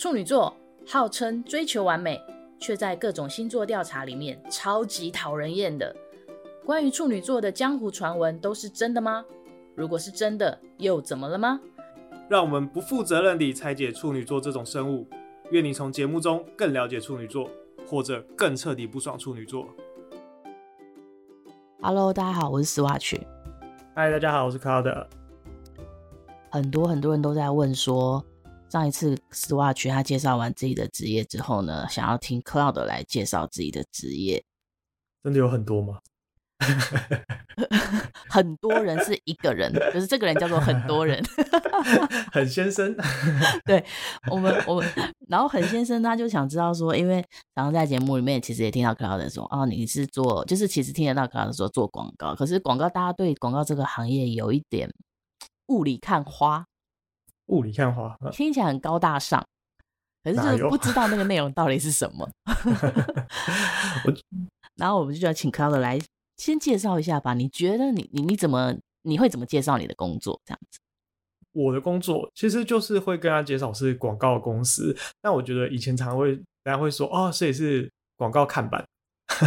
处女座号称追求完美，却在各种星座调查里面超级讨人厌的。关于处女座的江湖传闻都是真的吗？如果是真的，又怎么了吗？让我们不负责任地拆解处女座这种生物。愿你从节目中更了解处女座，或者更彻底不爽处女座。Hello，大家好，我是 Swatch。Hi，大家好，我是 Cloud。很多很多人都在问说，上一次 Swatch 他介绍完自己的职业之后呢，想要听 Cloud 来介绍自己的职业。真的有很多吗？很多人是一个人，就是这个人叫做很多人，很先生。对我们，我们，然后很先生他就想知道说，因为然后在节目里面其实也听到 Cloud 说，哦，你是做，就是其实听得到 Cloud 说做广告，可是广告大家对广告这个行业有一点雾里看花，雾里看花，听起来很高大上，可是就是不知道那个内容到底是什么。然后我们就要请 Cloud 来。先介绍一下吧，你觉得你你你怎么你会怎么介绍你的工作这样子？我的工作其实就是会跟他介绍是广告公司，但我觉得以前常会大家会说哦，所以是广告看板，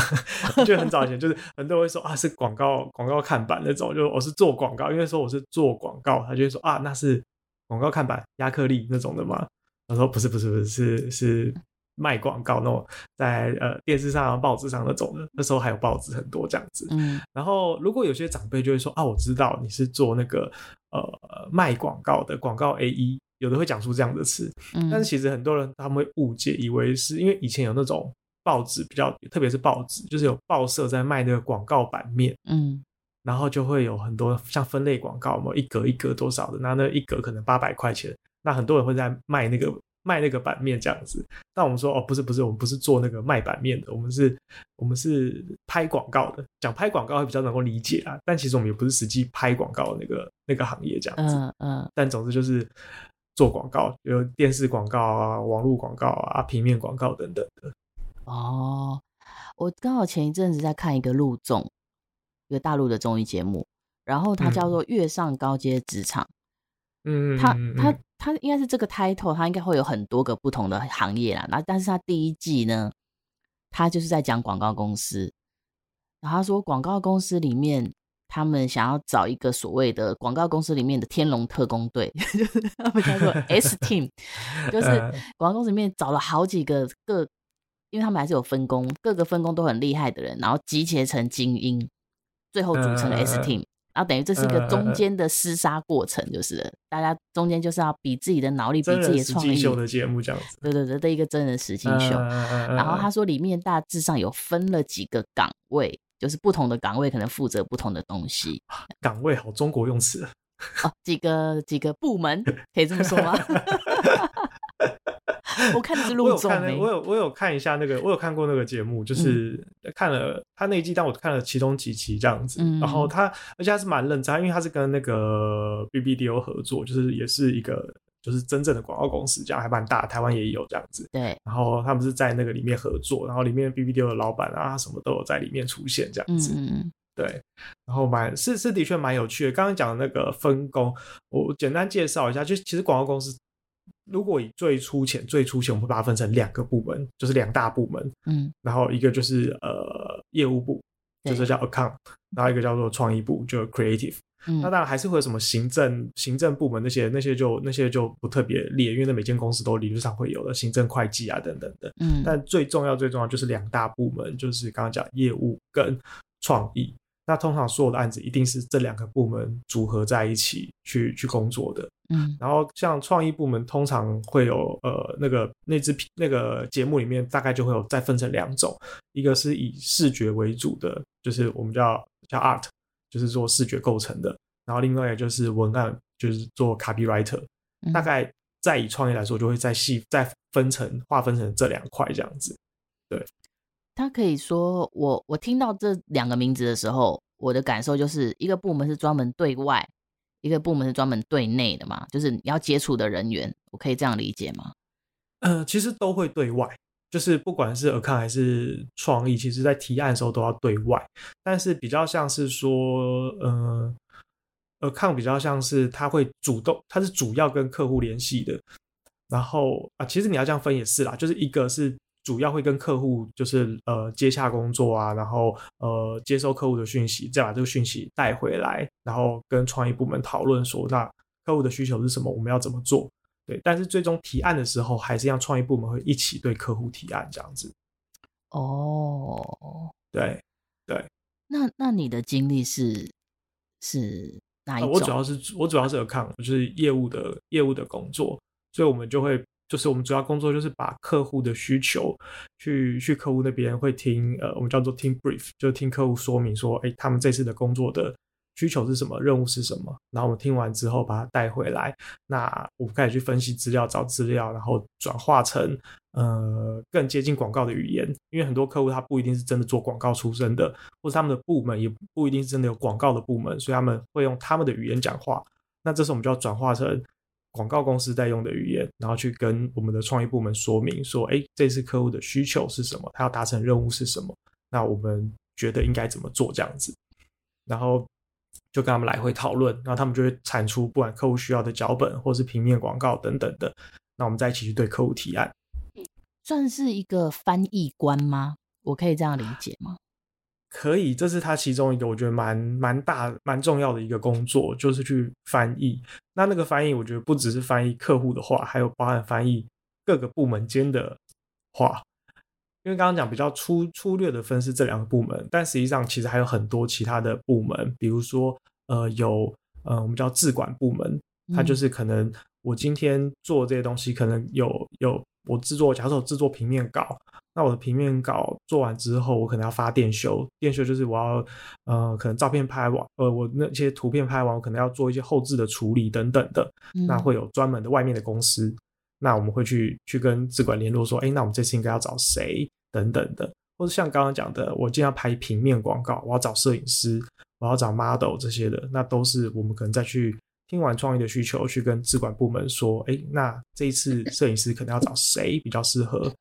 就很早以前就是很多人会说啊是广告广告看板那种，就我是做广告，因为说我是做广告，他就会说啊那是广告看板亚克力那种的吗，他说不是不是不是是是。卖广告那种，在呃电视上、报纸上那种的，那时候还有报纸很多这样子。嗯，然后如果有些长辈就会说啊，我知道你是做那个呃卖广告的广告 AE，有的会讲出这样的词。嗯，但是其实很多人他们会误解，以为是因为以前有那种报纸比较，特别是报纸，就是有报社在卖那个广告版面。嗯，然后就会有很多像分类广告嘛，一格一格多少的，那那一格可能八百块钱，那很多人会在卖那个。卖那个版面这样子，但我们说哦，不是不是，我们不是做那个卖版面的，我们是，我们是拍广告的。讲拍广告会比较能够理解啊，但其实我们也不是实际拍广告的那个那个行业这样子。嗯嗯。但总之就是做广告，有电视广告啊、网络广告啊、平面广告等等的。哦，我刚好前一阵子在看一个陆综，一个大陆的综艺节目，然后它叫做《跃上高阶职场》。嗯，他他他应该是这个 title，他应该会有很多个不同的行业啦。那但是他第一季呢，他就是在讲广告公司。然后他说广告公司里面，他们想要找一个所谓的广告公司里面的天龙特工队，就是他们叫做 S Team，就是广告公司里面找了好几个各，因为他们还是有分工，各个分工都很厉害的人，然后集结成精英，最后组成 S Team。然后等于这是一个中间的厮杀过程，就是、呃、大家中间就是要比自己的脑力，比自己的创意。秀的节目这样子。对对对，的一个真人实境秀。呃、然后他说里面大致上有分了几个岗位，就是不同的岗位可能负责不同的东西。岗位好中国用词。哦，几个几个部门可以这么说吗？我看的是陆综，我有我有看一下那个，我有看过那个节目，就是看了他那一季，但我看了其中几期这样子。嗯、然后他，而且他是蛮认真，因为他是跟那个 BBDO 合作，就是也是一个就是真正的广告公司，这样还蛮大，台湾也有这样子。对。然后他们是在那个里面合作，然后里面 BBDO 的老板啊什么都有在里面出现这样子。嗯对。然后蛮是是的确蛮有趣的。刚刚讲的那个分工，我简单介绍一下，就其实广告公司。如果以最粗浅、最粗浅，我们会把它分成两个部门，就是两大部门。嗯，然后一个就是呃业务部，就是叫 account，然后一个叫做创意部，就 creative。嗯，那当然还是会有什么行政、行政部门那些，那些就那些就不特别列，因为那每间公司都理论上会有的行政、会计啊等等的。嗯，但最重要、最重要就是两大部门，就是刚刚讲业务跟创意。那通常所有的案子一定是这两个部门组合在一起去去工作的，嗯，然后像创意部门通常会有呃那个那支那个节目里面大概就会有再分成两种，一个是以视觉为主的，就是我们叫叫 art，就是做视觉构成的，然后另外一个就是文案，就是做 copywriter，大概再以创意来说就会再细再分成划分成这两块这样子，对。他可以说，我我听到这两个名字的时候，我的感受就是一个部门是专门对外，一个部门是专门对内的嘛，就是你要接触的人员，我可以这样理解吗？呃，其实都会对外，就是不管是 account 还是创意，其实在提案的时候都要对外，但是比较像是说，呃，account 比较像是他会主动，他是主要跟客户联系的。然后啊，其实你要这样分也是啦，就是一个是主要会跟客户就是呃接洽工作啊，然后呃接收客户的讯息，再把这个讯息带回来，然后跟创意部门讨论说，那客户的需求是什么，我们要怎么做？对，但是最终提案的时候，还是让创意部门会一起对客户提案这样子。哦，对对。那那你的经历是是哪一种？我主要是我主要是有看，就是业务的业务的工作。所以，我们就会，就是我们主要工作就是把客户的需求去去客户那边会听，呃，我们叫做听 brief，就听客户说明说，哎，他们这次的工作的需求是什么，任务是什么。然后我们听完之后把它带回来，那我们开始去分析资料，找资料，然后转化成呃更接近广告的语言。因为很多客户他不一定是真的做广告出身的，或者他们的部门也不一定是真的有广告的部门，所以他们会用他们的语言讲话。那这时候我们就要转化成。广告公司在用的语言，然后去跟我们的创意部门说明说，哎，这次客户的需求是什么？他要达成任务是什么？那我们觉得应该怎么做？这样子，然后就跟他们来回讨论，然后他们就会产出不管客户需要的脚本，或是平面广告等等的。那我们再一起去对客户提案，算是一个翻译官吗？我可以这样理解吗？可以，这是他其中一个我觉得蛮蛮大蛮重要的一个工作，就是去翻译。那那个翻译，我觉得不只是翻译客户的话，还有包含翻译各个部门间的话。因为刚刚讲比较粗粗略的分是这两个部门，但实际上其实还有很多其他的部门，比如说呃有呃我们叫制管部门，它就是可能我今天做这些东西，可能有有我制作，假设我制作平面稿。那我的平面稿做完之后，我可能要发电修。电修就是我要，呃，可能照片拍完，呃，我那些图片拍完，我可能要做一些后置的处理等等的。嗯、那会有专门的外面的公司，那我们会去去跟资管联络说，哎，那我们这次应该要找谁等等的。或者像刚刚讲的，我今天要拍平面广告，我要找摄影师，我要找 model 这些的，那都是我们可能再去听完创意的需求，去跟资管部门说，哎，那这一次摄影师可能要找谁比较适合。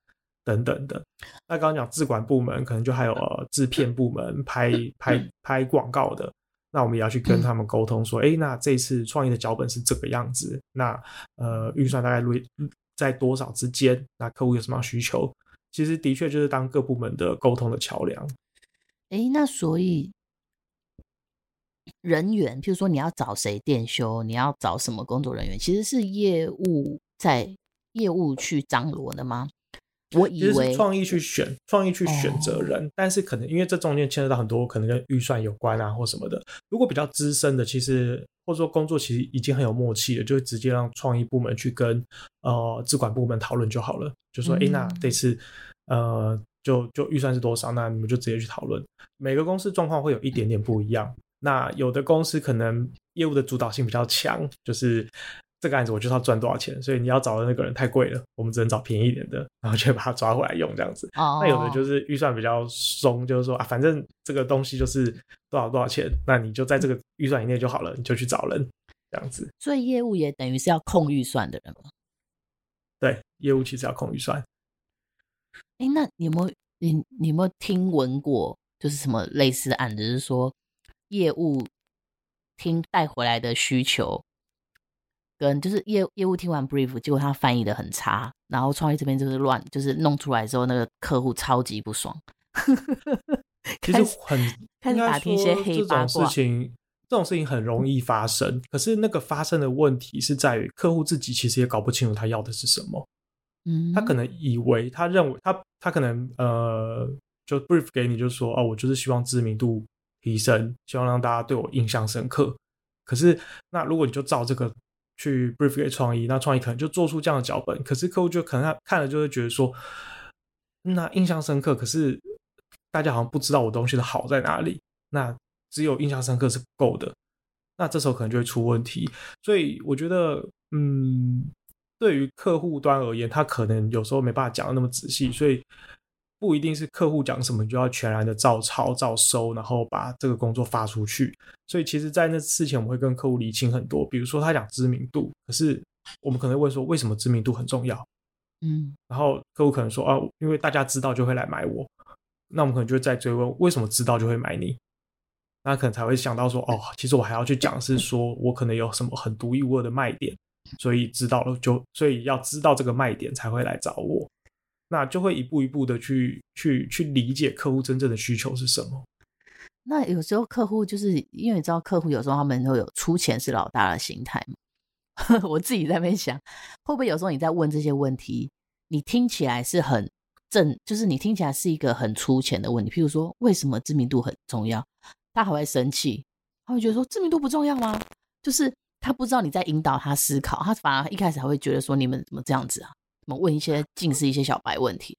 等等的，那刚刚讲制管部门，可能就还有呃制片部门拍拍拍广告的，那我们也要去跟他们沟通说，哎、欸，那这次创意的脚本是这个样子，那呃预算大概在多少之间？那客户有什么需求？其实的确就是当各部门的沟通的桥梁。哎、欸，那所以人员，譬如说你要找谁电修，你要找什么工作人员，其实是业务在业务去张罗的吗？我以为创意去选创意去选择人，哦，但是可能因为这中间牵扯到很多可能跟预算有关啊或什么的。如果比较资深的，其实或者说工作其实已经很有默契了，就会直接让创意部门去跟呃资管部门讨论就好了。就说哎，嗯，那这次呃就就预算是多少？那你们就直接去讨论。每个公司状况会有一点点不一样。那有的公司可能业务的主导性比较强，就是。这个案子我就是要赚多少钱，所以你要找的那个人太贵了，我们只能找便宜一点的，然后就把他抓回来用这样子。Oh. 那有的就是预算比较松，就是说啊，反正这个东西就是多少多少钱，那你就在这个预算以内就好了，你就去找人这样子。所以业务也等于是要控预算的人吗？对，业务其实要控预算。哎，那你有没有你你有没有听闻过，就是什么类似的案子，就是说业务听带回来的需求？跟就是业业务听完 brief，结果他翻译的很差，然后创意这边就是乱，就是弄出来之后，那个客户超级不爽。其实很开始打听一些黑八卦。这种事情，这种事情很容易发生。可是那个发生的问题是在于客户自己其实也搞不清楚他要的是什么。嗯，他可能以为他认为他他可能呃，就 brief 给你，就说哦，我就是希望知名度提升，希望让大家对我印象深刻。可是那如果你就照这个。去 brief 给创意，那创意可能就做出这样的脚本，可是客户就可能他看了就会觉得说，那印象深刻，可是大家好像不知道我东西的好在哪里，那只有印象深刻是不够的，那这时候可能就会出问题。所以我觉得，嗯，对于客户端而言，他可能有时候没办法讲的那么仔细，所以。不一定是客户讲什么就要全然的照抄照收，然后把这个工作发出去。所以其实，在那之前，我们会跟客户理清很多。比如说，他讲知名度，可是我们可能会问说，为什么知名度很重要？嗯，然后客户可能说啊，因为大家知道就会来买我。那我们可能就会再追问，为什么知道就会买你？那可能才会想到说，哦，其实我还要去讲是说我可能有什么很独一无二的卖点，所以知道了就，所以要知道这个卖点才会来找我，那就会一步一步的去去去理解客户真正的需求是什么。那有时候客户就是因为你知道，客户有时候他们都有出钱是老大的心态嘛。我自己在那边想，会不会有时候你在问这些问题，你听起来是很正，就是你听起来是一个很出钱的问题。譬如说，为什么知名度很重要？他还会生气，他会觉得说知名度不重要吗？就是他不知道你在引导他思考，他反而一开始还会觉得说你们怎么这样子啊？问一些尽是一些小白问题？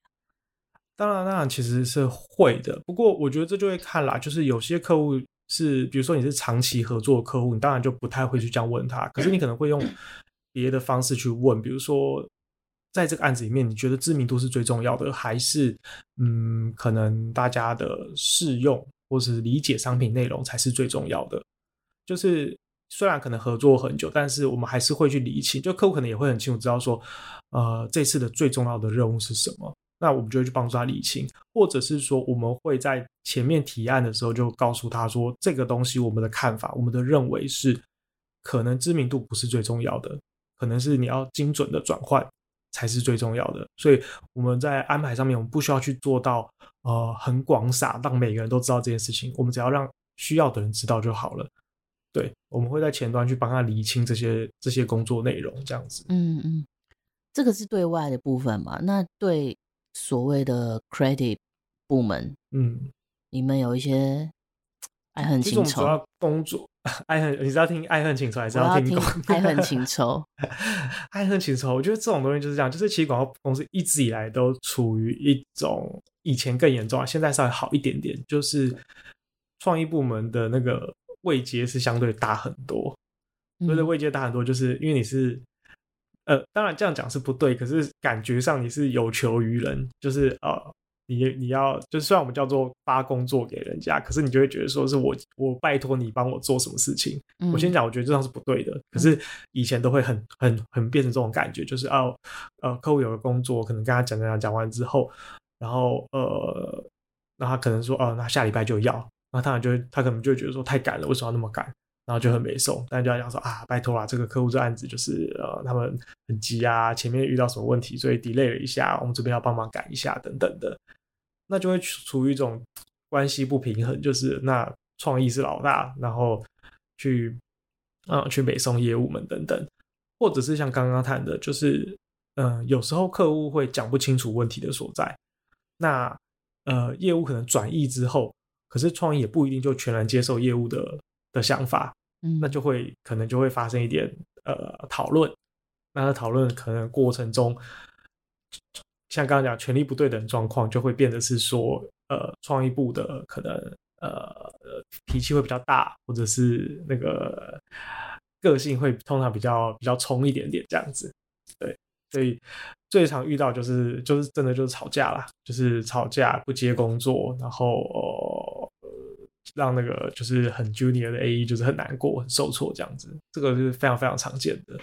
当然，当然其实是会的。不过我觉得这就会看啦，就是有些客户是，比如说你是长期合作的客户，你当然就不太会去这样问他。可是你可能会用别的方式去问，比如说在这个案子里面，你觉得知名度是最重要的，还是嗯，可能大家的适用或是理解商品内容才是最重要的？就是虽然可能合作很久，但是我们还是会去理清，就客户可能也会很清楚知道说，呃，这次的最重要的任务是什么。那我们就会去帮助他理清，或者是说，我们会在前面提案的时候就告诉他说，这个东西我们的看法，我们的认为是，可能知名度不是最重要的，可能是你要精准的转换才是最重要的。所以我们在安排上面，我们不需要去做到呃很广撒，让每个人都知道这件事情，我们只要让需要的人知道就好了。对，我们会在前端去帮他理清这些这些工作内容，这样子。嗯嗯，这个是对外的部分嘛？那对。所谓的 credit 部门，嗯，你们有一些爱恨情仇。主要工作爱恨，你是要听爱恨情仇，还是要听，听爱恨情 仇？爱恨情仇，我觉得这种东西就是这样，就是其实广告公司一直以来都处于一种以前更严重啊，现在稍微好一点点，就是创意部门的那个位阶是相对大很多，所谓的位阶大很多，就是因为你是。呃，当然这样讲是不对，可是感觉上你是有求于人，就是呃，你你要，就是虽然我们叫做发工作给人家，可是你就会觉得说是我我拜托你帮我做什么事情。嗯、我先讲，我觉得这样是不对的。可是以前都会很很很变成这种感觉，就是哦，呃，客户有个工作，可能跟他讲讲讲完之后，然后呃，那他可能说哦、呃，那下礼拜就要，那他就他可能就会觉得说太赶了，为什么要那么赶？然后就很没送，但就要讲说啊，拜托啦，这个客户这案子就是呃，他们很急啊，前面遇到什么问题，所以 delay 了一下，我们这边要帮忙赶一下等等的，那就会处于一种关系不平衡，就是那创意是老大，然后去啊、去美送业务们等等，或者是像刚刚谈的，就是嗯、有时候客户会讲不清楚问题的所在，那呃业务可能转译之后，可是创意也不一定就全然接受业务的。的想法，嗯，那就会可能就会发生一点呃讨论，那讨论可能过程中，像刚刚讲权力不对等状况，就会变得是说，呃，创意部的可能呃脾气会比较大，或者是那个个性会通常比较比较冲一点点这样子，对，所以最常遇到就是就是真的就是吵架啦，就是吵架不接工作，然后。呃让那个就是很 junior 的 AE 就是很难过、很受挫这样子，这个是非常非常常见的。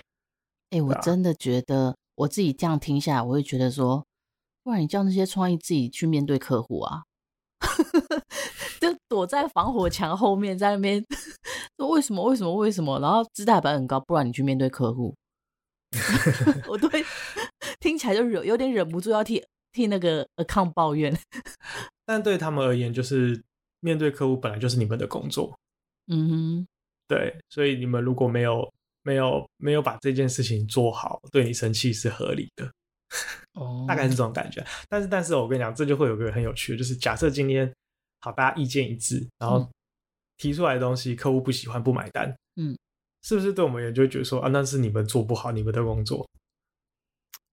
哎、欸，我真的觉得我自己这样听下来，我会觉得说，不然你叫那些创意自己去面对客户啊，就躲在防火墙后面，在那边 说为什么、为什么、为什么，然后姿态摆很高，不然你去面对客户。我都会听起来就忍，有点忍不住要替替那个 account 抱怨。但对他们而言，就是。面对客户本来就是你们的工作，嗯哼，对，所以你们如果没有没有没有把这件事情做好，对你生气是合理的，哦，大概是这种感觉。但是，但是我跟你讲，这就会有个很有趣的，就是假设今天好，大家意见一致，然后提出来的东西客户不喜欢不买单，嗯，是不是对我们也就会觉得说啊，那是你们做不好你们的工作，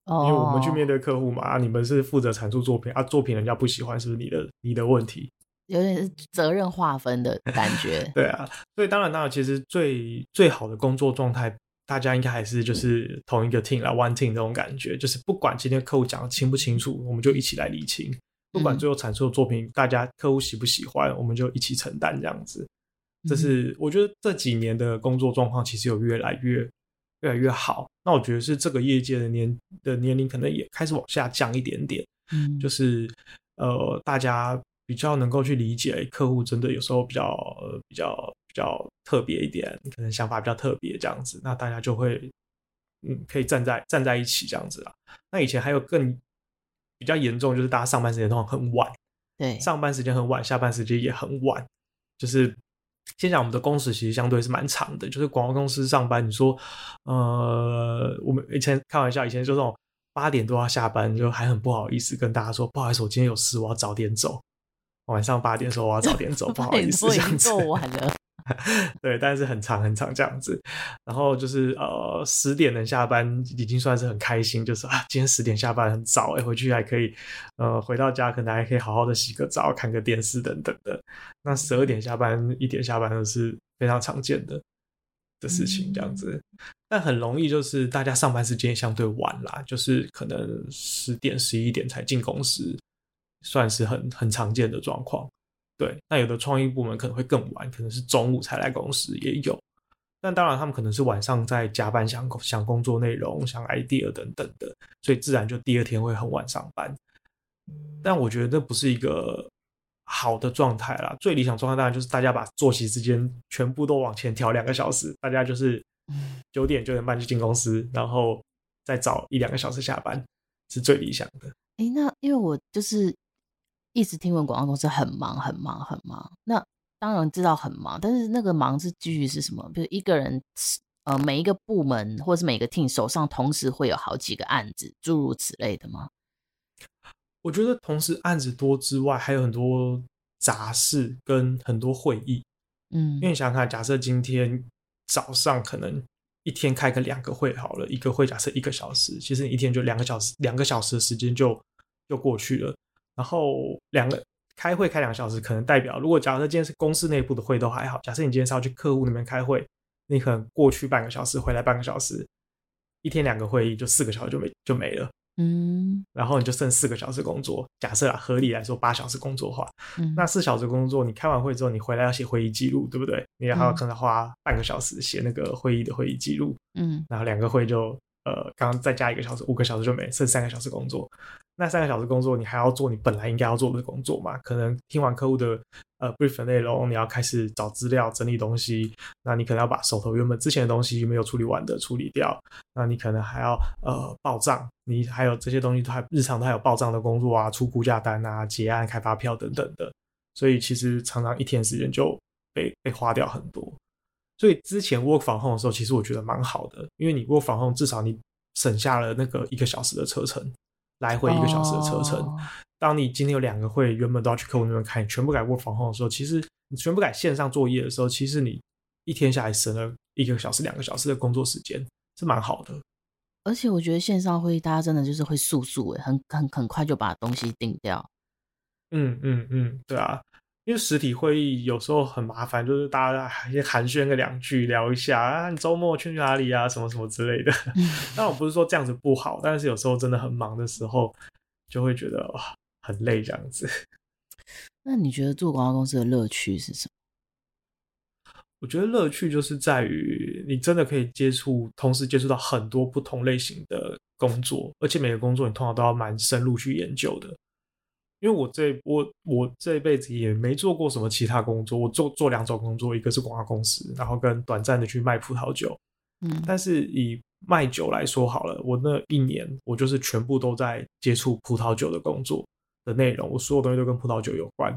哦，因为我们去面对客户嘛，啊，你们是负责产出作品啊，作品人家不喜欢，是不是你的你的问题？有点是责任划分的感觉，对啊，所以当然，当然，其实最最好的工作状态，大家应该还是就是同一个 team 来，one team 那种感觉，就是不管今天客户讲的清不清楚，我们就一起来理清；不管最后产出的作品，嗯、大家客户喜不喜欢，我们就一起承担这样子。这是我觉得这几年的工作状况其实有越来越越来越好。那我觉得是这个业界的年的年龄可能也开始往下降一点点，嗯，就是呃大家。比较能够去理解客户，真的有时候比较比较比较特别一点，可能想法比较特别这样子，那大家就会嗯，可以站在站在一起这样子啦。那以前还有更比较严重，就是大家上班时间通常很晚，对，上班时间很晚，下班时间也很晚。就是先讲我们的工时其实相对是蛮长的，就是广告公司上班，你说，呃，我们以前开玩笑，以前就这种八点多要下班，就还很不好意思跟大家说，不好意思，我今天有事，我要早点走。晚上八点的时候我要早点走，不好意思，这样子。够晚了。对，但是很长很长这样子，然后就是呃十点能下班已经算是很开心，就是啊今天十点下班很早哎，回去还可以呃回到家可能还可以好好的洗个澡，看个电视等等的。那十二点下班一点下班都是非常常见的的事情这样子，但很容易就是大家上班时间相对晚啦，就是可能十点十一点才进公司，算是很很常见的状况。对，那有的创意部门可能会更晚，可能是中午才来公司也有。但当然，他们可能是晚上在加班想想工作内容、想 idea 等等的，所以自然就第二天会很晚上班。但我觉得这不是一个好的状态啦。最理想状态当然就是大家把作息时间全部都往前调两个小时，大家就是九点九点半就进公司，然后再早一两个小时下班，是最理想的。哎，那因为我就是。一直听闻广告公司很忙很忙很忙，那当然知道很忙，但是那个忙是基于是什么？比如一个人，呃，每一个部门或者是每个 team 手上同时会有好几个案子，诸如此类的吗？我觉得同时案子多之外，还有很多杂事跟很多会议。嗯，因为你想想看，假设今天早上可能一天开个两个会好了，一个会假设一个小时，其实你一天就两个小时，两个小时的时间就就过去了。然后两个开会开两个小时，可能代表如果假设今天是公司内部的会都还好。假设你今天是要去客户那边开会，你可能过去半个小时，回来半个小时，一天两个会议就四个小时就没就没了。嗯，然后你就剩四个小时工作。假设啊，合理来说八小时工作的话，嗯，那四小时工作，你开完会之后，你回来要写会议记录，对不对？你还要可能花半个小时写那个会议的会议记录。嗯，然后两个会就呃，刚刚再加一个小时，五个小时就没，剩三个小时工作。那三个小时工作，你还要做你本来应该要做的工作嘛？可能听完客户的呃 brief 内容，你要开始找资料、整理东西。那你可能要把手头原本之前的东西没有处理完的处理掉。那你可能还要呃报账，你还有这些东西都还日常都还有报账的工作啊，出估价单啊、结案、开发票等等的。所以其实常常一天时间就被被花掉很多。所以之前 work 防控的时候，其实我觉得蛮好的，因为你 work from home 至少你省下了那个一个小时的车程。来回一个小时的车程。Oh. 当你今天有两个会，原本都要去客户那边开，你全部改 work from home 的时候，其实你全部改线上作业的时候，其实你一天下来省了一个小时、两个小时的工作时间，是蛮好的。而且我觉得线上会议大家真的就是会速速诶，很很很快就把东西定掉。嗯嗯嗯，对啊。因为实体会议有时候很麻烦，就是大家还寒暄个两句，聊一下啊，你周末去哪里啊，什么什么之类的。但我不是说这样子不好，但是有时候真的很忙的时候，就会觉得哇，很累这样子。那你觉得做广告公司的乐趣是什么？我觉得乐趣就是在于你真的可以接触，同时接触到很多不同类型的工作，而且每个工作你通常都要蛮深入去研究的。因为我这我我这一辈子也没做过什么其他工作，我做做两种工作，一个是广告公司，然后跟短暂的去卖葡萄酒。嗯，但是以卖酒来说好了，我那一年我就是全部都在接触葡萄酒的工作的内容，我所有东西都跟葡萄酒有关。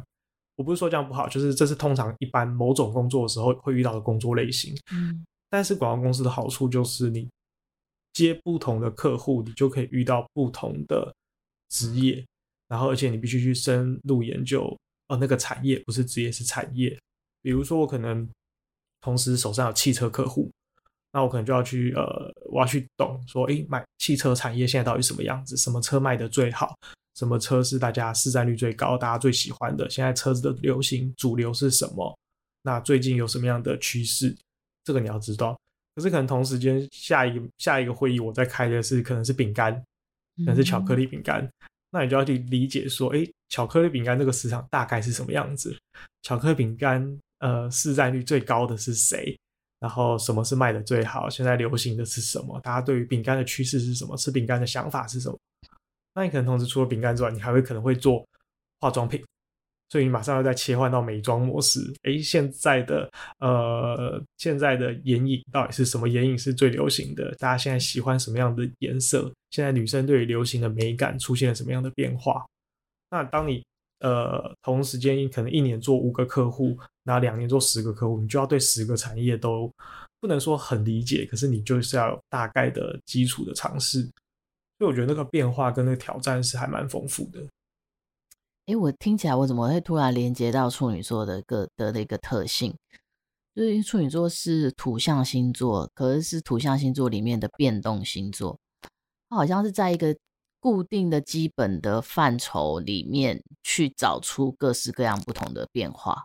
我不是说这样不好，就是这是通常一般某种工作的时候会遇到的工作类型。嗯，但是广告公司的好处就是你接不同的客户，你就可以遇到不同的职业。然后，而且你必须去深入研究，哦，那个产业不是职业，是产业。比如说，我可能同时手上有汽车客户，那我可能就要去，呃，我要去懂说，诶，买汽车产业现在到底什么样子？什么车卖得最好？什么车是大家市占率最高、大家最喜欢的？现在车子的流行主流是什么？那最近有什么样的趋势？这个你要知道。可是可能同时间下一个下一个会议我在开的是可能是饼干，可能是巧克力饼干。那你就要去理解说，诶，巧克力饼干这个市场大概是什么样子？巧克力饼干，呃，市占率最高的是谁？然后什么是卖的最好？现在流行的是什么？大家对于饼干的趋势是什么？吃饼干的想法是什么？那你可能同时除了饼干之外，你还会可能会做化妆品，所以你马上要再切换到美妆模式。哎，现在的呃，现在的眼影到底是什么眼影是最流行的？大家现在喜欢什么样的颜色？现在女生对于流行的美感出现了什么样的变化？那当你呃同时间可能一年做五个客户，那两年做十个客户，你就要对十个产业都不能说很理解，可是你就是要有大概的基础的尝试。所以我觉得那个变化跟那个挑战是还蛮丰富的。哎，我听起来我怎么会突然连接到处女座的个的的一个特性？就是因为处女座是土象星座，可是是土象星座里面的变动星座，它好像是在一个固定的基本的范畴里面去找出各式各样不同的变化，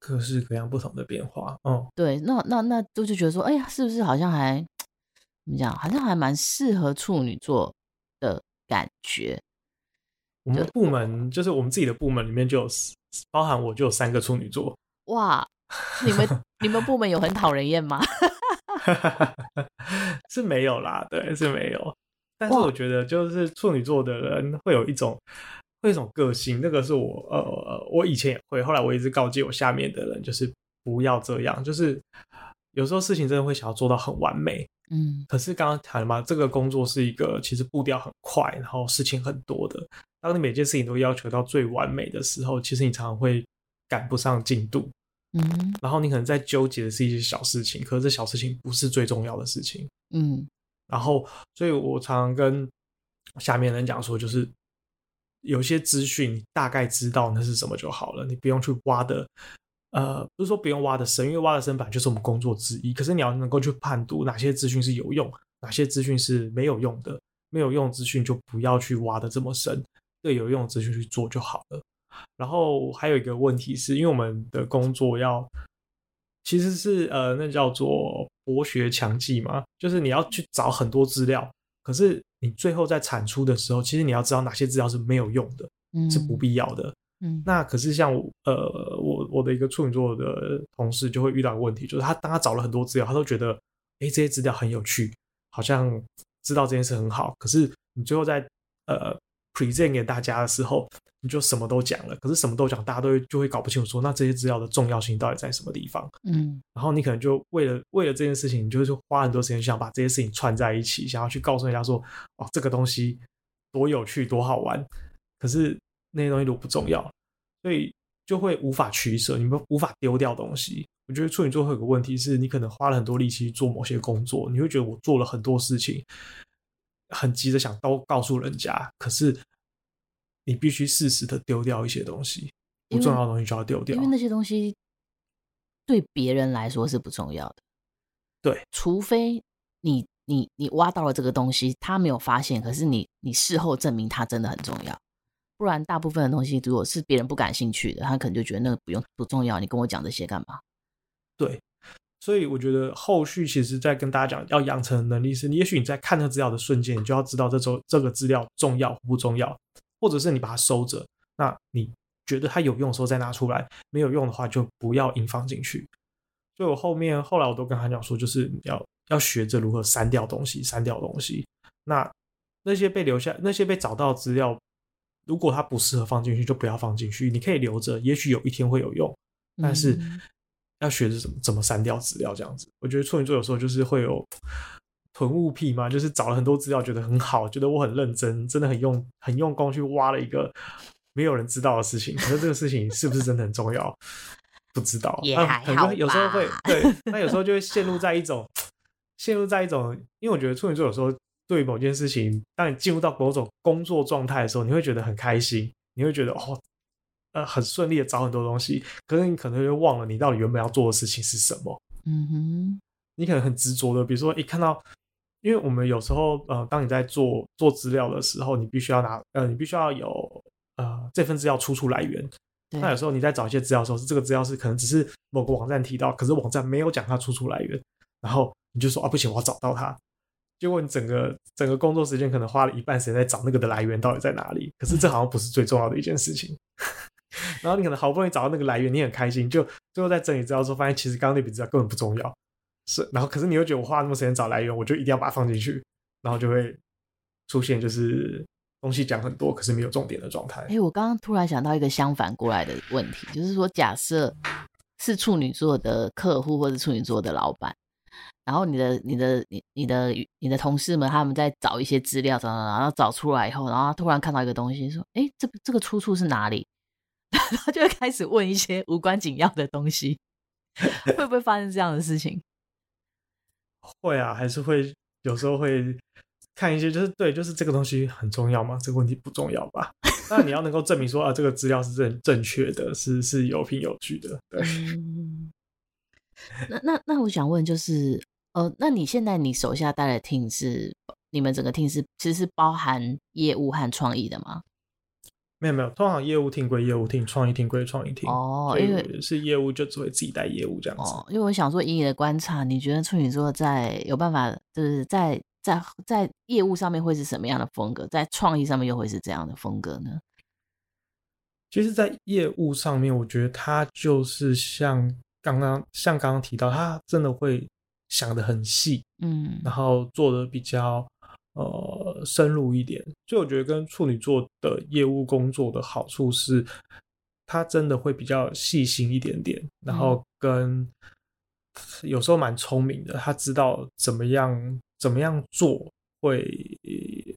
各式各样不同的变化。哦，对，那那那都就觉得说，哎呀，是不是好像还 怎么讲？好像还蛮适合处女座的感觉。我们的部门就是我们自己的部门里面就有包含我就有三个处女座。哇，你们你们部门有很讨人厌吗？是没有啦，对，是没有。但是我觉得就是处女座的人会有一种会一种个性，那个是我呃我以前也会，后来我一直告诫我下面的人就是不要这样，就是有时候事情真的会想要做到很完美，嗯。可是刚刚谈了嘛，这个工作是一个其实步调很快，然后事情很多的。当你每件事情都要求到最完美的时候，其实你常常会赶不上进度，嗯，然后你可能在纠结的是一些小事情，可是这小事情不是最重要的事情，嗯，然后所以我常常跟下面人讲说，就是有些资讯你大概知道那是什么就好了，你不用去挖的，呃，不是说不用挖的深，因为挖的深本来就是我们工作之一，可是你要能够去判读哪些资讯是有用，哪些资讯是没有用的，没有用资讯就不要去挖的这么深。对有用的资讯去做就好了。然后还有一个问题是，因为我们的工作要其实是呃，那叫做博学强记嘛，就是你要去找很多资料，可是你最后在产出的时候，其实你要知道哪些资料是没有用的，嗯、是不必要的。嗯，那可是像呃，我我的一个处女座的同事就会遇到一个问题，就是他当他找了很多资料，他都觉得哎，这些资料很有趣，好像知道这件事很好，可是你最后在呃。Present 给大家的时候，你就什么都讲了，可是什么都讲，大家都会就会搞不清楚，说那这些资料的重要性到底在什么地方？嗯，然后你可能就为了为了这件事情，你就会花很多时间想把这些事情串在一起，想要去告诉人家说，哦，这个东西多有趣，多好玩。可是那些东西都不重要，所以就会无法取舍，你们无法丢掉东西。我觉得处女座会有个问题是，你可能花了很多力气做某些工作，你会觉得我做了很多事情。很急着想都告诉人家，可是你必须适时的丢掉一些东西，不重要的东西就要丢掉，因为那些东西对别人来说是不重要的。对，除非你你你挖到了这个东西，他没有发现，可是你你事后证明它真的很重要，不然大部分的东西如果是别人不感兴趣的，他可能就觉得那个不用不重要，你跟我讲这些干嘛？对。所以我觉得后续其实，在跟大家讲要养成的能力是，也许你在看这资料的瞬间，你就要知道这周这个资料重要不重要，或者是你把它收着，那你觉得它有用的时候再拿出来，没有用的话就不要硬放进去。所以我后面后来我都跟他讲说，就是要要学着如何删掉东西，删掉东西。那那些被留下、那些被找到资料，如果它不适合放进去，就不要放进去。你可以留着，也许有一天会有用，但是。嗯要学着怎么怎么删掉资料，这样子。我觉得处女座有时候就是会有囤物癖嘛，就是找了很多资料，觉得很好，觉得我很认真，真的很用很用功去挖了一个没有人知道的事情。可是这个事情是不是真的很重要？不知道。也还好有时候会对，那有时候就会陷入在一种陷入在一种，因为我觉得处女座有时候对某件事情，当你进入到某种工作状态的时候，你会觉得很开心，你会觉得哦。呃，很顺利的找很多东西，可是你可能就忘了你到底原本要做的事情是什么。嗯哼，你可能很执着的，比如说一看到，因为我们有时候呃，当你在做做资料的时候，你必须要拿呃，你必须要有呃这份资料出处来源。那有时候你在找一些资料的时候，是这个资料是可能只是某个网站提到，可是网站没有讲它出处来源，然后你就说啊不行，我要找到它。结果你整个整个工作时间可能花了一半时间在找那个的来源到底在哪里，可是这好像不是最重要的一件事情。然后你可能好不容易找到那个来源，你很开心，就最后在整理资料的时候，发现其实刚刚那笔资料根本不重要。是，然后可是你又觉得我花那么时间找来源，我就一定要把它放进去，然后就会出现就是东西讲很多，可是没有重点的状态。哎，我刚刚突然想到一个相反过来的问题，就是说，假设是处女座的客户或者处女座的老板，然后你的、你的、你、你的、你的同事们他们在找一些资料，找找找，然后找出来以后，然后突然看到一个东西，说：“哎，这这个出处是哪里？” 他就会开始问一些无关紧要的东西，会不会发生这样的事情？会啊，还是会有时候会。看一些就是对，就是这个东西很重要吗？这个问题不重要吧？那你要能够证明说啊，这个资料是正正确的，是是有凭有据的。对。嗯、那那那我想问就是，呃，那你现在你手下带的 team 是你们整个 team 是其实是包含业务和创意的吗？没有没有，通常业务 team 归业务 team，创意 team 归创意 team。哦，因为是业务就只会自己带业务这样子。哦，因为我想说，以你的观察，你觉得处女座在有办法就是在。在在业务上面会是什么样的风格？在创意上面又会是怎样的风格呢？其实，在业务上面，我觉得他就是像刚刚像刚刚提到，他真的会想的很细，嗯，然后做的比较呃深入一点。所以，我觉得跟处女座的业务工作的好处是，他真的会比较细心一点点，然后跟有时候蛮聪明的，他知道怎么样。怎么样做会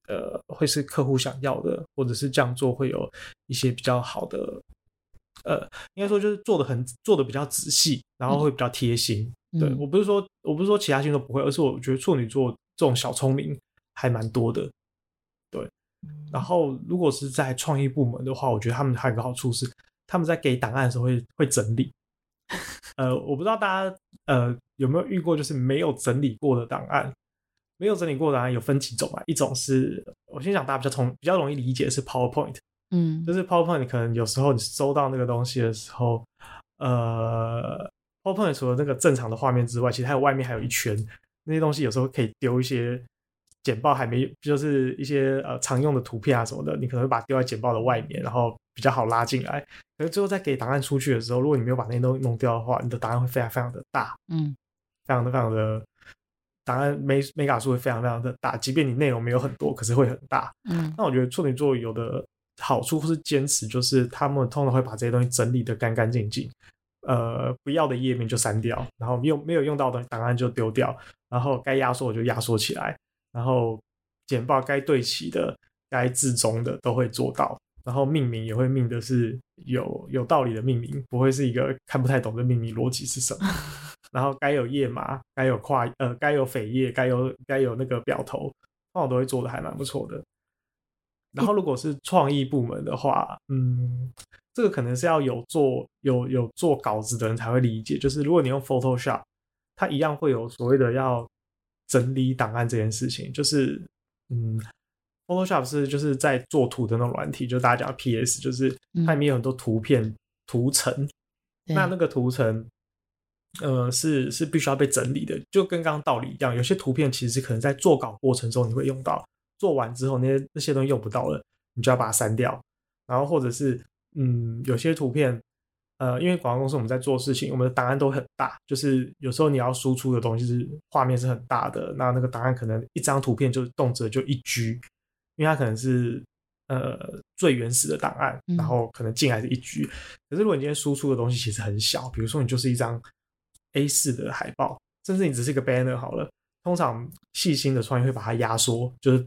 呃会是客户想要的，或者是这样做会有一些比较好的呃，应该说就是做的很做的比较仔细，然后会比较贴心。嗯、对，我不是说我不是说其他星座不会，而是我觉得处女座这种小聪明还蛮多的。对，然后如果是在创意部门的话，我觉得他们还有一个好处是，他们在给档案的时候会会整理。呃，我不知道大家呃有没有遇过，就是没有整理过的档案。没有整理过的啊，有分几种啊？一种是我先讲大家比较从比较容易理解是 PowerPoint，嗯，就是 PowerPoint 可能有时候你收到那个东西的时候，呃，PowerPoint 除了那个正常的画面之外，其实它有外面还有一圈那些东西，有时候可以丢一些简报还没就是一些呃常用的图片啊什么的，你可能会把它丢在简报的外面，然后比较好拉进来。可是最后再给档案出去的时候，如果你没有把那些东西弄掉的话，你的档案会非常非常的大，嗯，非常的非常的。档案没没卡数会非常非常的大，即便你内容没有很多，可是会很大。嗯，那我觉得处女座有的好处或是坚持，就是他们通常会把这些东西整理的干干净净，呃，不要的页面就删掉，然后没有没有用到的档案就丢掉，然后该压缩我就压缩起来，然后简报该对齐的、该置中的都会做到，然后命名也会命的是有有道理的命名，不会是一个看不太懂的命名逻辑是什么。然后该有页码，该有跨呃，该有扉页，该有该有那个表头，那我都会做的还蛮不错的。然后如果是创意部门的话，嗯，这个可能是要有做有有做稿子的人才会理解。就是如果你用 Photoshop，它一样会有所谓的要整理档案这件事情。就是嗯，Photoshop 是就是在做图的那种软体，就大家讲 PS，就是它里面有很多图片图层，嗯、那那个图层。呃，是是必须要被整理的，就跟刚刚道理一样。有些图片其实可能在做稿过程中你会用到，做完之后那些那些东西用不到了，你就要把它删掉。然后或者是，嗯，有些图片，呃，因为广告公司我们在做事情，我们的档案都很大，就是有时候你要输出的东西是画面是很大的，那那个档案可能一张图片就动辄就一 G，因为它可能是呃最原始的档案，然后可能进来是一 G。可是如果你今天输出的东西其实很小，比如说你就是一张。A4 的海报，甚至你只是一个 banner 好了。通常细心的创意会把它压缩，就是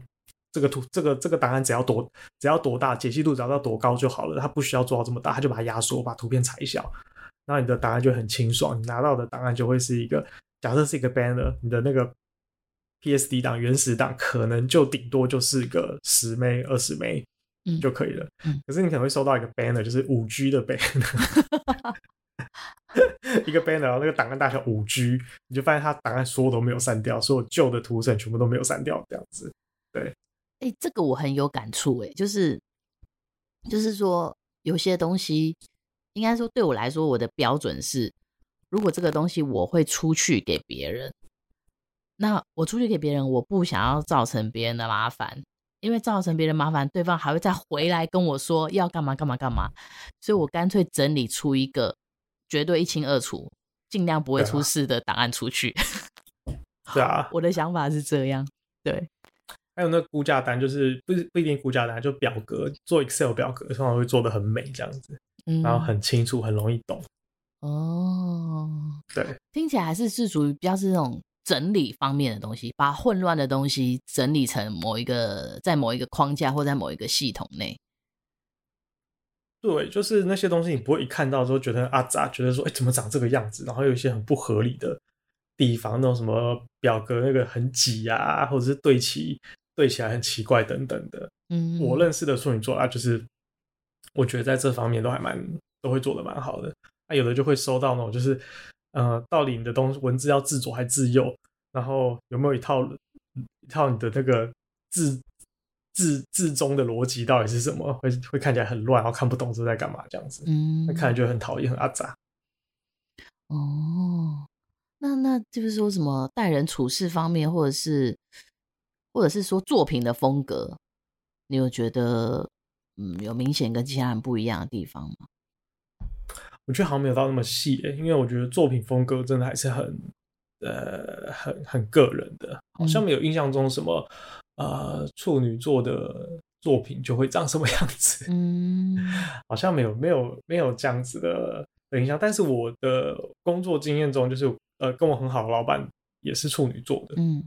这个图、这个这个档案只要多只要多大，解析度只要到多高就好了。它不需要做到这么大，它就把它压缩，把图片裁小，然后你的档案就很清爽。你拿到的档案就会是一个，假设是一个 banner，你的那个 PSD 档原始档可能就顶多就是个十枚、二十枚就可以了。嗯。可是你可能会收到一个 banner，就是五 G 的 banner。一个 banner，然后那个档案大小五 G，你就发现它档案所有都没有删掉，所有旧的图层全部都没有删掉，这样子。对，哎、欸，这个我很有感触，哎，就是就是说，有些东西，应该说对我来说，我的标准是，如果这个东西我会出去给别人，那我出去给别人，我不想要造成别人的麻烦，因为造成别人麻烦，对方还会再回来跟我说要干嘛干嘛干嘛，所以我干脆整理出一个。绝对一清二楚，尽量不会出事的档案出去。对啊，我的想法是这样。对，还有那估价单，就是不不一定估价单，就表格做 Excel 表格，通常会做的很美这样子，嗯，然后很清楚，很容易懂。哦，对，听起来还是是属于比较是那种整理方面的东西，把混乱的东西整理成某一个在某一个框架或在某一个系统内。对，就是那些东西你不会一看到之后觉得啊咋，觉得说哎怎么长这个样子，然后有一些很不合理的地方，那种什么表格那个很挤啊，或者是对齐对起来很奇怪等等的。嗯，我认识的处女座啊，就是我觉得在这方面都还蛮都会做的蛮好的。那、啊、有的就会收到那种就是呃，到底你的东西文字要自左还自右，然后有没有一套一套你的那个字。字字中的逻辑到底是什么？会会看起来很乱，然后看不懂是在干嘛这样子。嗯，那看来就很讨厌，很阿杂。哦，那那就是说什么待人处事方面，或者是或者是说作品的风格，你有觉得嗯有明显跟其他人不一样的地方吗？我觉得好像没有到那么细诶，因为我觉得作品风格真的还是很呃很很个人的，好像没有印象中什么。嗯呃，处女座的作品就会长什么样子？嗯，好像没有没有没有这样子的的印象。但是我的工作经验中，就是呃，跟我很好的老板也是处女座的，嗯，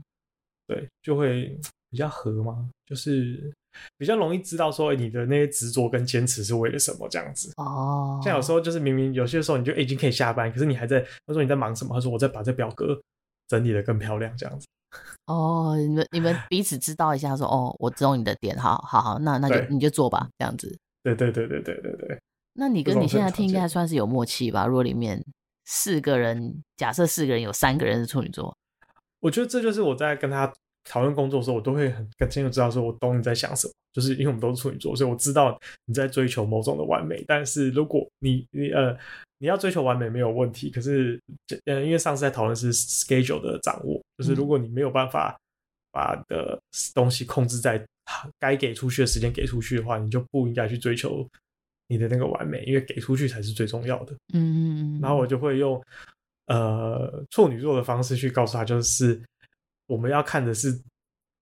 对，就会比较合嘛，就是比较容易知道说你的那些执着跟坚持是为了什么这样子。哦，像有时候就是明明有些时候你就已经可以下班，可是你还在，他说你在忙什么？他说我在把这表格整理的更漂亮这样子。哦，你们你们彼此知道一下说，说哦，我知道你的点，好好好，那那就你就做吧，这样子。对对对对对对对。那你跟你现在听应该算是有默契吧？如果里面四个人，假设四个人有三个人是处女座，我觉得这就是我在跟他讨论工作的时候，我都会很很清楚知道说，我懂你在想什么。就是因为我们都是处女座，所以我知道你在追求某种的完美。但是如果你你呃。你要追求完美没有问题，可是，呃，因为上次在讨论是 schedule 的掌握，就是如果你没有办法把的东西控制在该给出去的时间给出去的话，你就不应该去追求你的那个完美，因为给出去才是最重要的。嗯，然后我就会用呃处女座的方式去告诉他，就是我们要看的是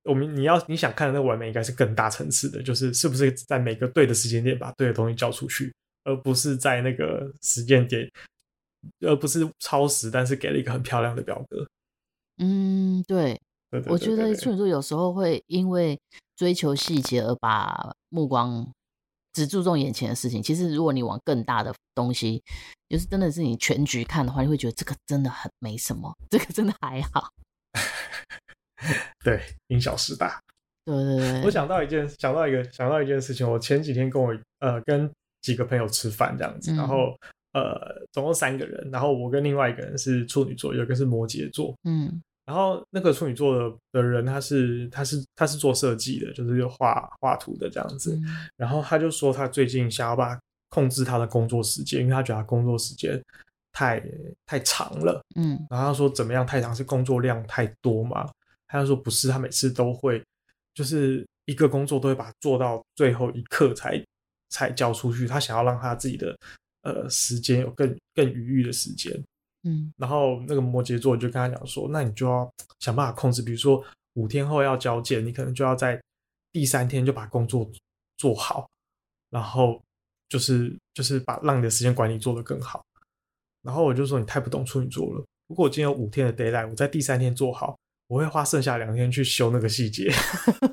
我们你要你想看的那个完美，应该是更大层次的，就是是不是在每个对的时间点把对的东西交出去。而不是在那个时间点，而不是超时，但是给了一个很漂亮的表格。嗯，对，我觉得处女座有时候会因为追求细节而把目光只注重眼前的事情。其实，如果你往更大的东西，就是真的是你全局看的话，你会觉得这个真的很没什么，这个真的还好。对，因小失大。对对对，我想到一件，想到一个，想到一件事情。我前几天跟我呃跟。几个朋友吃饭这样子，然后、嗯、呃，总共三个人，然后我跟另外一个人是处女座，有一个是摩羯座，嗯，然后那个处女座的的人他是他是他是做设计的，就是画画图的这样子，嗯、然后他就说他最近想要把控制他的工作时间，因为他觉得他工作时间太太长了，嗯，然后他说怎么样太长是工作量太多嘛？他就说不是，他每次都会就是一个工作都会把它做到最后一刻才。才交出去，他想要让他自己的呃时间有更更余裕的时间，嗯，然后那个摩羯座就跟他讲说，那你就要想办法控制，比如说五天后要交件，你可能就要在第三天就把工作做好，然后就是就是把让你的时间管理做得更好。然后我就说你太不懂处女座了，如果我今天有五天的 deadline，我在第三天做好。我会花剩下两天去修那个细节，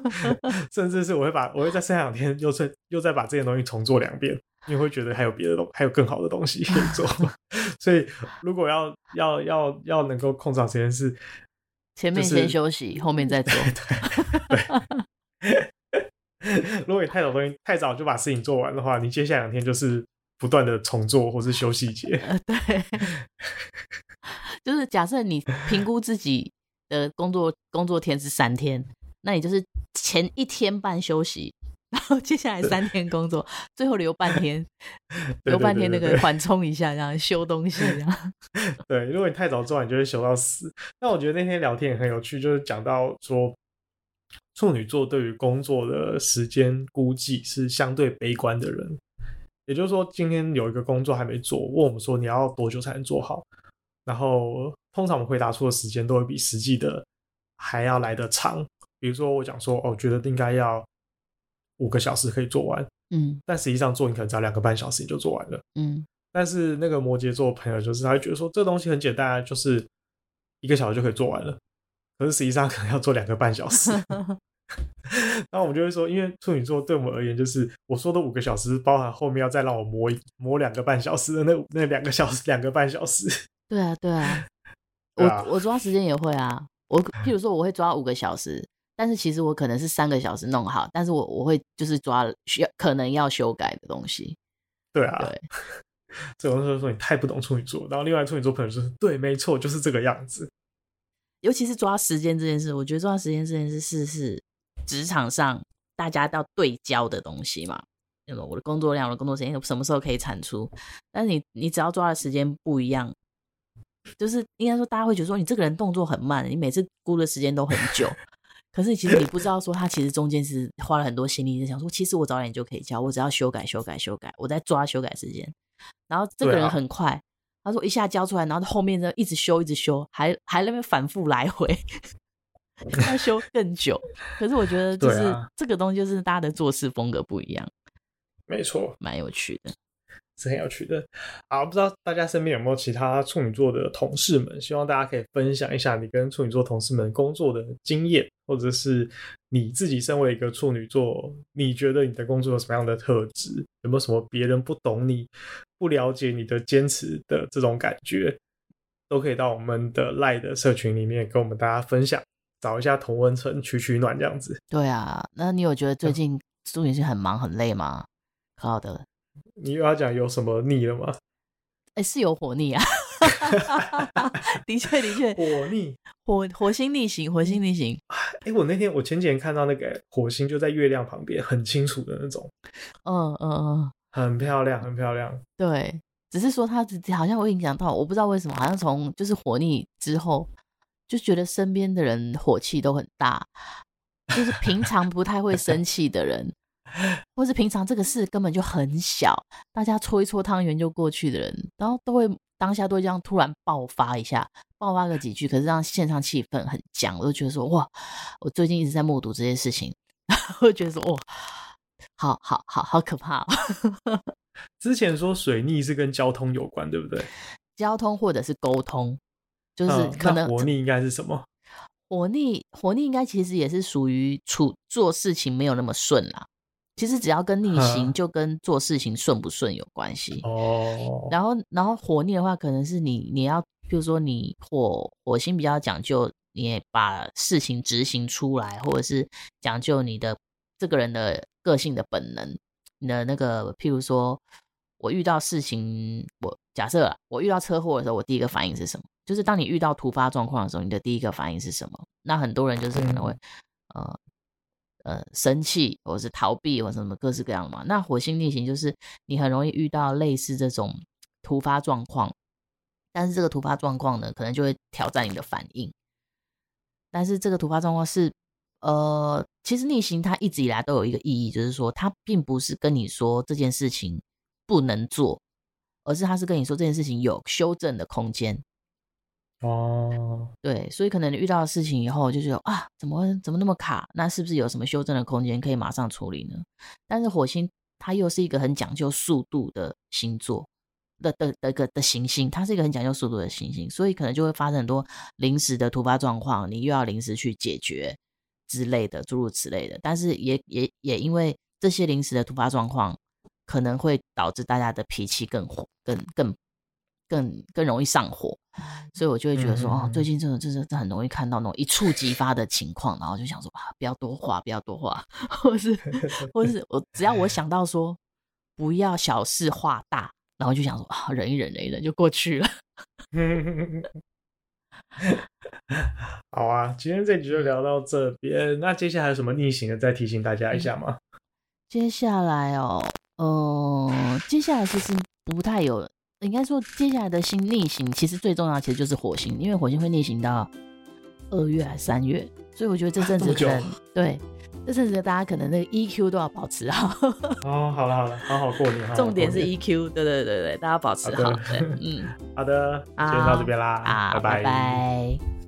甚至是我会把我会在剩下两天又再又再把这些东西重做两遍，因为会觉得还有别的东还有更好的东西可以做。所以如果要要要要能够控制好时间是，前面先休息，后面再做。对，对 如果你太早东西太早就把事情做完的话，你接下来两天就是不断的重做或是修细节。对，就是假设你评估自己。的工作工作天是三天，那你就是前一天半休息，然后接下来三天工作，最后留半天，留半天那个缓冲一下，这样修东西这样。对，如果你太早做完，你就会修到死。那我觉得那天聊天也很有趣，就是讲到说处女座对于工作的时间估计是相对悲观的人，也就是说，今天有一个工作还没做，问我们说你要多久才能做好？然后通常我们回答出的时间都会比实际的还要来得长，比如说我讲说，哦，觉得应该要五个小时可以做完，嗯，但实际上做你可能只要两个半小时你就做完了，嗯。但是那个摩羯座朋友就是他会觉得说，这个东西很简单，就是一个小时就可以做完了，可是实际上可能要做两个半小时。然后我们就会说，因为处女座对我们而言，就是我说的五个小时，包含后面要再让我磨磨两个半小时的那那两个小时，两个半小时。对啊，对啊，对啊我我抓时间也会啊。我譬如说，我会抓五个小时，但是其实我可能是三个小时弄好，但是我我会就是抓需要可能要修改的东西。对啊，对。所以我就说你太不懂处女座。然后另外处女座朋友说，对，没错，就是这个样子。尤其是抓时间这件事，我觉得抓时间这件事是是职场上大家要对焦的东西嘛。那么我的工作量，我的工作时间什么时候可以产出？但是你你只要抓的时间不一样。就是应该说，大家会觉得说你这个人动作很慢，你每次估的时间都很久。可是其实你不知道说他其实中间是花了很多心力，在想说其实我早点就可以交，我只要修改修改修改，我在抓修改时间。然后这个人很快，啊、他说一下交出来，然后后面呢一直修一直修，还还那边反复来回，要修更久。可是我觉得就是、啊、这个东西就是大家的做事风格不一样，没错，蛮有趣的。是很有趣的啊！不知道大家身边有没有其他处女座的同事们？希望大家可以分享一下你跟处女座同事们工作的经验，或者是你自己身为一个处女座，你觉得你的工作有什么样的特质？有没有什么别人不懂你、不了解你的坚持的这种感觉？都可以到我们的 LINE 的社群里面跟我们大家分享，找一下同温层取取暖这样子。对啊，那你有觉得最近处女座很忙很累吗？好的。你又要讲有什么腻了吗？哎、欸，是有火逆啊！的确，的确，火逆，火火星逆行，火星逆行。哎、欸，我那天我前几天看到那个火星就在月亮旁边，很清楚的那种。嗯嗯嗯，很漂亮，很漂亮。对，只是说他好像会影响到，我不知道为什么，好像从就是火逆之后，就觉得身边的人火气都很大，就是平常不太会生气的人。或是平常这个事根本就很小，大家搓一搓汤圆就过去的人，然后都会当下都会这样突然爆发一下，爆发个几句，可是让线上气氛很僵，我就觉得说哇，我最近一直在目睹这些事情，我就觉得说哇，好好好好可怕哦。之前说水逆是跟交通有关，对不对？交通或者是沟通，就是可能、嗯、火逆应该是什么？火逆火逆应该其实也是属于处做事情没有那么顺啦。其实只要跟逆行，就跟做事情顺不顺有关系。哦。然后，然后火逆的话，可能是你你要，比如说你火火星比较讲究，你也把事情执行出来，或者是讲究你的这个人的个性的本能。你的那个，譬如说，我遇到事情，我假设啊，我遇到车祸的时候，我第一个反应是什么？就是当你遇到突发状况的时候，你的第一个反应是什么？那很多人就是可能会，嗯、呃。呃，生气或者是逃避或什么各式各样的嘛。那火星逆行就是你很容易遇到类似这种突发状况，但是这个突发状况呢，可能就会挑战你的反应。但是这个突发状况是，呃，其实逆行它一直以来都有一个意义，就是说它并不是跟你说这件事情不能做，而是它是跟你说这件事情有修正的空间。哦，对，所以可能你遇到的事情以后就是啊，怎么怎么那么卡？那是不是有什么修正的空间可以马上处理呢？但是火星它又是一个很讲究速度的星座的的的个的，的行星，它是一个很讲究速度的行星，所以可能就会发生很多临时的突发状况，你又要临时去解决之类的，诸如此类的。但是也也也因为这些临时的突发状况，可能会导致大家的脾气更火，更更。更更容易上火，所以我就会觉得说，嗯、哦，最近真的真的很容易看到那种一触即发的情况，然后就想说啊，不要多话，不要多话，或是或是我只要我想到说不要小事化大，然后就想说啊，忍一忍，忍一忍就过去了。好啊，今天这集就聊到这边，那接下来有什么逆行的，再提醒大家一下吗？接下来哦，呃，接下来其实不太有。应该说，接下来的星逆行其实最重要其实就是火星，因为火星会逆行到二月还是三月，所以我觉得这阵子 可能对这阵子大家可能那个 EQ 都要保持好。哦，好了好了，好好过年。重点是 EQ，对对对对，大家保持好。嗯，好的，今天到这边啦，啊，拜拜。拜拜。